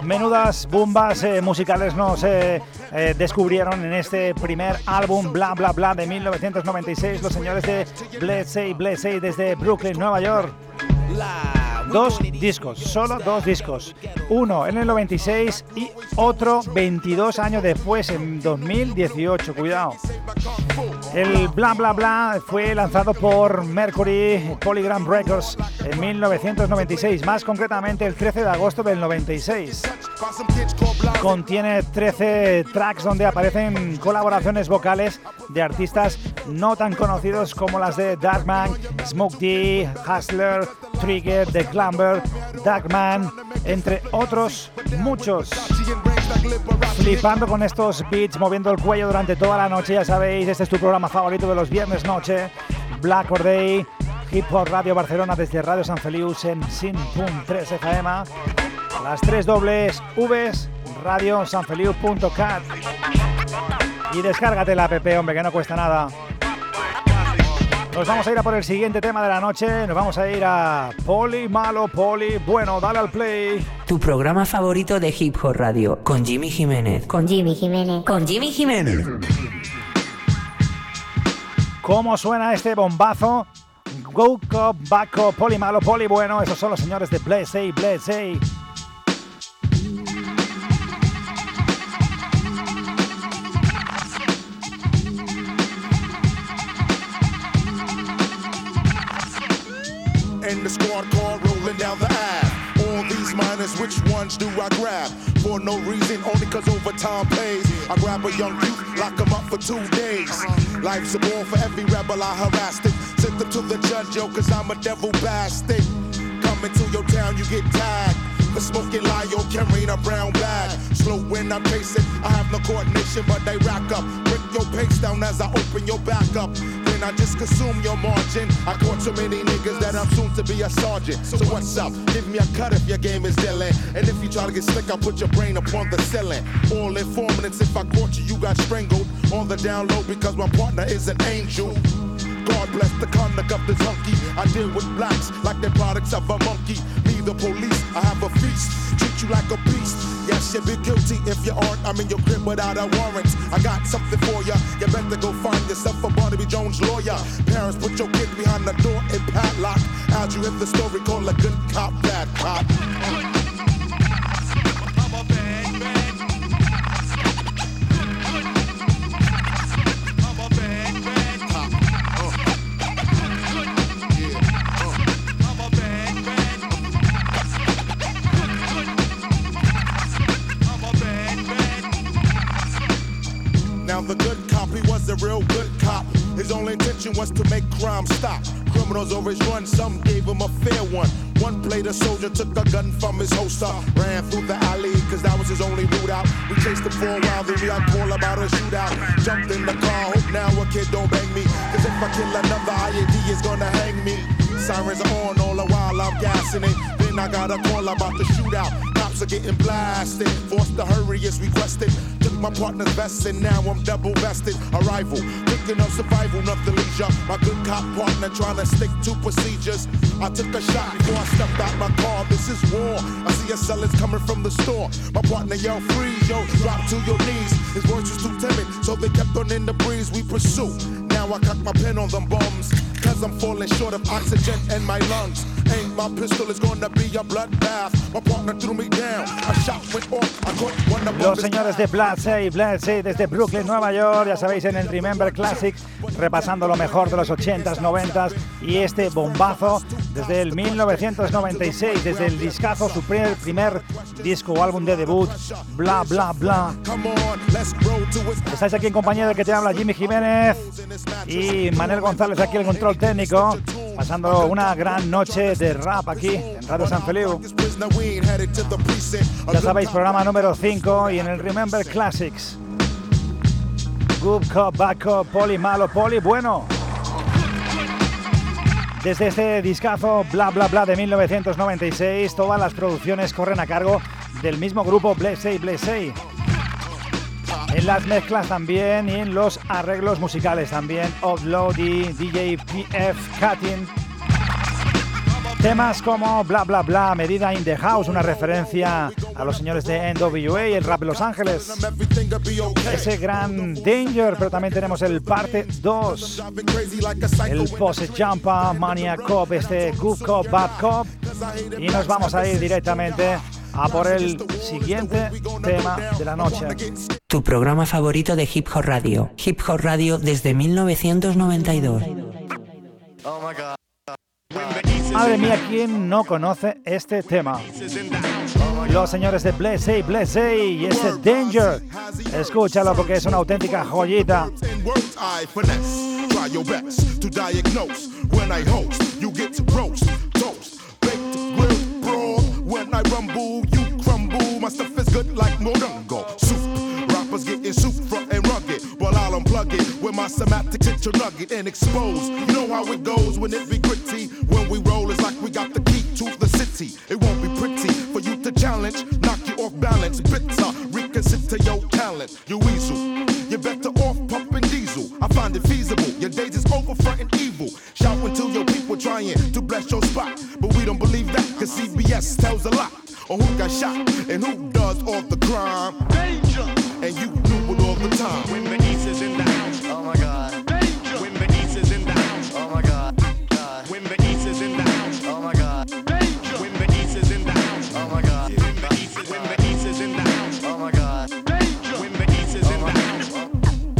Menudas bombas eh, musicales nos eh, eh, descubrieron en este primer álbum Bla Bla Bla de 1996 los señores de Blessey Blessey desde Brooklyn, Nueva York. Dos discos, solo dos discos. Uno en el 96 y otro 22 años después, en 2018. Cuidado. El Bla Bla Bla fue lanzado por Mercury Polygram Records en 1996, más concretamente el 13 de agosto del 96. Contiene 13 tracks donde aparecen colaboraciones vocales de artistas no tan conocidos como las de Darkman, Smoke D, Hustler, Trigger, The Clamber, Darkman, entre otros muchos. Flipando con estos beats, moviendo el cuello durante toda la noche, ya sabéis, este es tu programa favorito de los viernes noche, Black or Day, Hip Hop Radio Barcelona desde Radio San Feliu en Sin.3 FM, las tres dobles Vs, radiosanfeliu.cat y descárgate la app, hombre, que no cuesta nada. Nos vamos a ir a por el siguiente tema de la noche. Nos vamos a ir a Poli, malo, Poli. Bueno, dale al play. Tu programa favorito de Hip Hop Radio. Con Jimmy Jiménez. Con Jimmy Jiménez. Con Jimmy Jiménez. ¿Cómo suena este bombazo? Go, go, baco, Poli, malo, Poli. Bueno, esos son los señores de Blessey, Blessey. Which ones do I grab? For no reason, only cause overtime pays. I grab a young youth, lock him up for two days. Life's a ball for every rebel I harassed it. Sent them to the judge, yo, cause I'm a devil bastard. Coming to your town, you get tagged. For smoking Lyo, carrying a brown bag. Slow when I'm pacing, I have no coordination, but they rack up. Break your pace down as I open your back up. I just consume your margin. I caught so many niggas that I'm soon to be a sergeant. So what's up? Give me a cut if your game is dealing. And if you try to get slick, I'll put your brain upon the ceiling. All informants, if I caught you, you got strangled. On the down low because my partner is an angel. God bless the conduct of this hunky. I deal with blacks like they're products of a monkey. The police, I have a feast. Treat you like a beast. Yes, you'll be guilty if you aren't. I'm in your crib without a warrant. I got something for ya. You better go find yourself a Barnaby Jones lawyer. Parents, put your kid behind the door and padlock. How'd you hit the story? Call a good cop, bad cop. To make crime stop. Criminals always run, some gave him a fair one. One played a soldier, took a gun from his holster, ran through the alley, cause that was his only route out. We chased him for a while, then we got call about a shootout. Jumped in the car, hope now a kid don't bang me. Cause if I kill another IED, is gonna hang me. Sirens are on all the while I'm gassing it. Then I got a call about the shootout. Cops are getting blasted. Forced to hurry is requested. Took my partner's vest and now I'm double vested. Arrival, thinking of survival, nothing leisure. My good cop partner trying to stick to procedures. I took a shot before I stepped out my car. This is war. I see a sellers coming from the store. My partner yelled freeze, yo, drop to your knees. His voice was too timid, so they kept on in the breeze. We pursue. Now I cock my pen on them bums. Cause I'm falling short of oxygen in my lungs. Ain't my pistol is gonna be a bloodbath. My partner threw me down. A shot went off. I caught one of Los señores de Bloodsay, Bloodsay desde Brooklyn, Nueva York, ya sabéis, en el Remember Classics, repasando lo mejor de los 80s, 90s y este bombazo desde el 1996, desde el discazo, su primer, primer disco o álbum de debut, bla bla bla. Estáis aquí en compañía de que te habla Jimmy Jiménez y Manuel González aquí el control técnico, pasando una gran noche de rap aquí en Radio San Feliu. Ya sabéis, programa número 5 y en el Remember Classics. Good Cop, Bad Cop, Poli, Malo, Poli, bueno. Desde este discazo Bla Bla Bla de 1996, todas las producciones corren a cargo del mismo grupo Blessey Blessey. En las mezclas también y en los arreglos musicales también, Offload y DJ PF Cutting. Temas como Bla Bla Bla, Medida in the House, una referencia a los señores de NWA, el rap de Los Ángeles. Ese gran Danger, pero también tenemos el parte 2, el Pose Jumpa, Mania Cop, este Good Cop, Bad Cop. Y nos vamos a ir directamente a por el siguiente tema de la noche. Tu programa favorito de Hip Hop Radio. Hip Hop Radio desde 1992. Madre mía, ¿quién no conoce este tema? Los señores de Blessey, Blessey y ese Danger. Escúchalo porque es una auténtica joyita. Rappers getting front and rugged. While I'll unplug it with my semantic titcher nugget and expose. You know how it goes when it be gritty. When we roll, it's like we got the key to the city. It won't be pretty for you to challenge, knock you off balance. Bitter, reconsider your talent. You weasel. You're better off pumping diesel. I find it feasible. Your days is over fronting evil. Shouting to your people trying to bless your spot. But we don't believe that, cause CBS tells a lot. On who got shot and who does all the crime. Danger! And you knew it all the time. When the East is in the house. Oh my god. Danger! When the East is in the house. Oh my god. When the East is in the house. Oh my god. Danger! When the East is in the house. Oh my god. When the East is, when the East is in the house. Oh my god. Danger! When the East is in the house. Oh,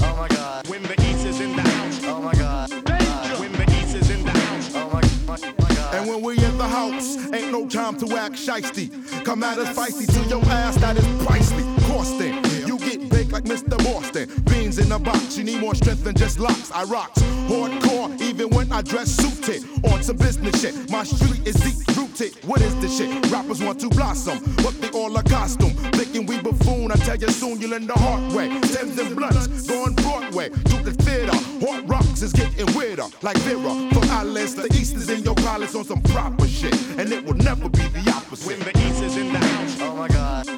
oh my god. When the East is in the house. Oh my god. When the East is in the house. Oh my, oh my, oh my god. And when we in the house, ain't no time to act shisty. Come at us feisty to your ass, that is pricey. Costing. You get baked like Mr. Boston. Beans in a box, you need more strength than just locks. I rocks hardcore, even when I dress suited. On some business shit, my street is deep rooted. What is this shit? Rappers want to blossom, but they all a costume. Thinking we buffoon, I tell you soon you'll learn the hard way. Thames and blunts, going Broadway to the theater. Hard rocks is getting weirder, like Vera. From Alice, the East is in your palace on some proper shit, and it will never be the opposite. When the East is in the house, oh my god.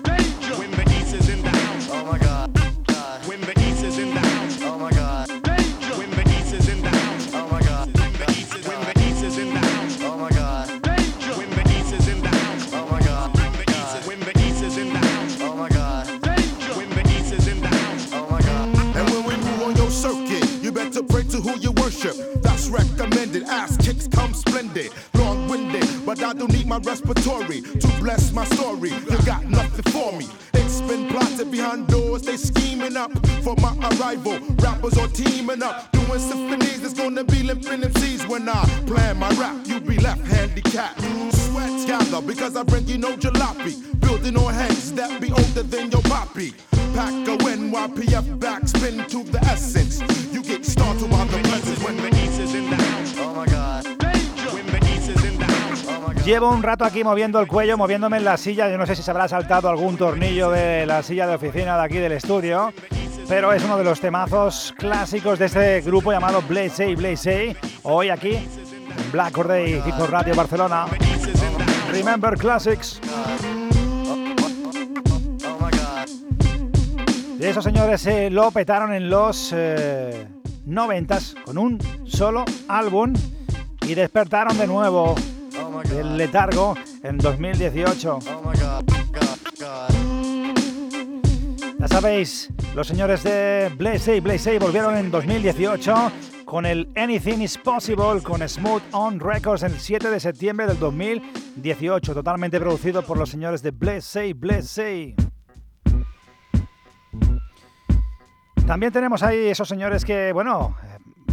Recommended. Ass kicks come splendid, long winded, but I don't need my respiratory to bless my story. You got nothing for me. It's been plotted behind doors, they scheming up for my arrival. Rappers are teaming up, doing symphonies. It's gonna be limping MCs when I plan my rap. You be left handicapped. Sweat gather because I bring you no jalopy. Building on heads that be older than your poppy. Pack a NYPF backspin to the essence. Llevo un rato aquí moviendo el cuello, moviéndome en la silla. Yo no sé si se habrá saltado algún tornillo de la silla de oficina de aquí del estudio. Pero es uno de los temazos clásicos de este grupo llamado Blaze Blaze Hoy aquí en Black Corday Hip Radio Barcelona. Remember Classics. Y esos señores se lo petaron en los eh, 90 con un solo álbum y despertaron de nuevo del letargo en 2018. Ya sabéis, los señores de Blaze Blaze volvieron en 2018 con el Anything is Possible con Smooth On Records el 7 de septiembre del 2018, totalmente producido por los señores de Blaze Blaze. También tenemos ahí esos señores que, bueno,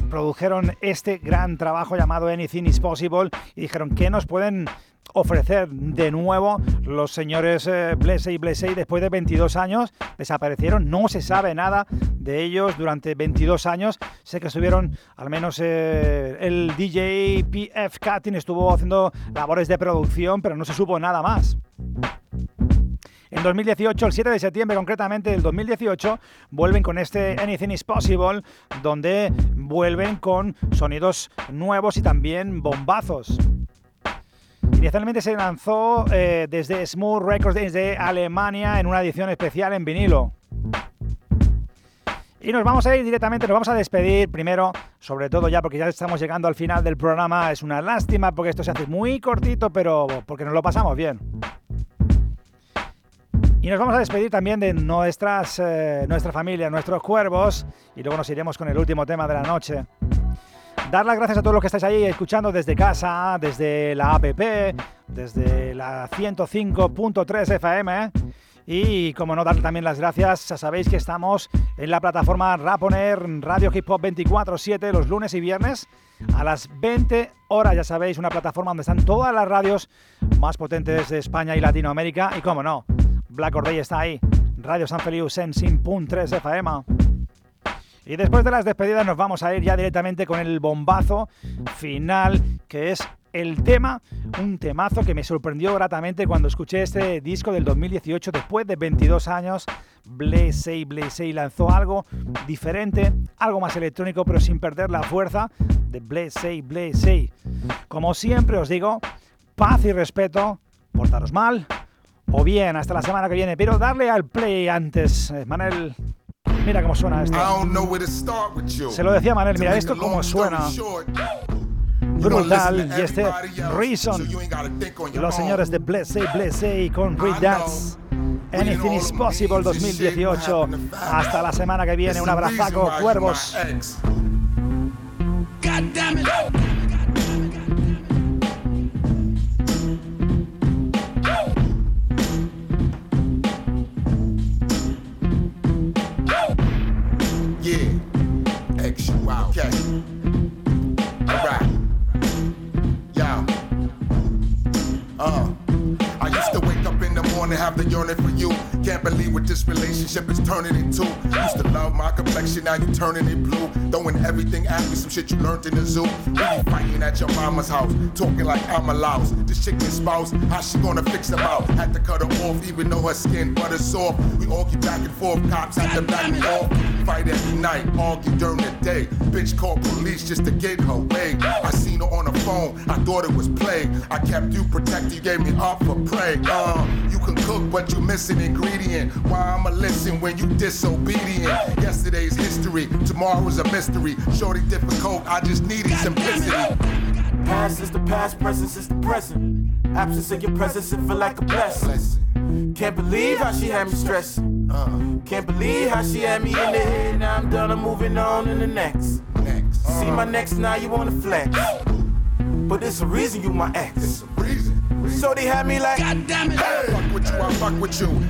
produjeron este gran trabajo llamado Anything is Possible y dijeron que nos pueden ofrecer de nuevo los señores eh, y Blessey después de 22 años desaparecieron no se sabe nada de ellos durante 22 años. Sé que estuvieron al menos eh, el DJ PF Cutting estuvo haciendo labores de producción pero no se supo nada más en 2018, el 7 de septiembre concretamente del 2018, vuelven con este Anything is Possible, donde vuelven con sonidos nuevos y también bombazos. Inicialmente se lanzó eh, desde Smooth Records desde Alemania en una edición especial en vinilo. Y nos vamos a ir directamente, nos vamos a despedir primero, sobre todo ya porque ya estamos llegando al final del programa. Es una lástima porque esto se hace muy cortito, pero porque nos lo pasamos bien. Y nos vamos a despedir también de nuestras, eh, nuestra familia, nuestros cuervos, y luego nos iremos con el último tema de la noche. Dar las gracias a todos los que estáis ahí escuchando desde casa, desde la APP, desde la 105.3 FM. Y como no, dar también las gracias, ya sabéis que estamos en la plataforma Raponer Radio Hip Hop 24-7 los lunes y viernes a las 20 horas, ya sabéis, una plataforma donde están todas las radios más potentes de España y Latinoamérica. Y como no, Black Orday está ahí, Radio San Feliu Sensin.3 FM. Y después de las despedidas nos vamos a ir ya directamente con el bombazo final, que es el tema, un temazo que me sorprendió gratamente cuando escuché este disco del 2018, después de 22 años, Blaze Blaze lanzó algo diferente, algo más electrónico, pero sin perder la fuerza de Blaze Blaze. Como siempre os digo, paz y respeto, portaros mal o bien hasta la semana que viene, pero darle al play antes, eh, Manel. Mira cómo suena esto. Se lo decía Manel, mira esto cómo suena brutal y este Reason. Los señores de Blessé Blessé con Read Dance. Anything is Possible 2018. Hasta la semana que viene. Un abrazaco, cuervos. Yeah, doing it for you. Can't believe what this relationship is turning into. Used to love my complexion, now you turning it blue. Throwing everything at me, some shit you learned in the zoo. We fighting at your mama's house, talking like I'm a louse. This chicken spouse, how she gonna fix them out? Had to cut her off, even though her skin butter soft. We argue back and forth, cops had to back me off. Fight every night, argue during the day. Bitch called police just to get her way. I seen her on the phone, I thought it was play. I kept you protected, you gave me up for prey. Uh, you can cook, but you miss an Why I'ma listen when you disobedient? Yesterday's history, tomorrow's a mystery. Shorty difficult, I just needed simplicity. Past is the past, present is the present. Absence of your presence, it feel like a blessing. Can't believe how she had me stressing. Uh, can't believe how she had me in the head. Now I'm done, I'm moving on in the next. Next. See my next, now you wanna flex. But it's a reason you my ex. It's a reason. So they had me like, God damn it. Hey, fuck with you, I fuck with you.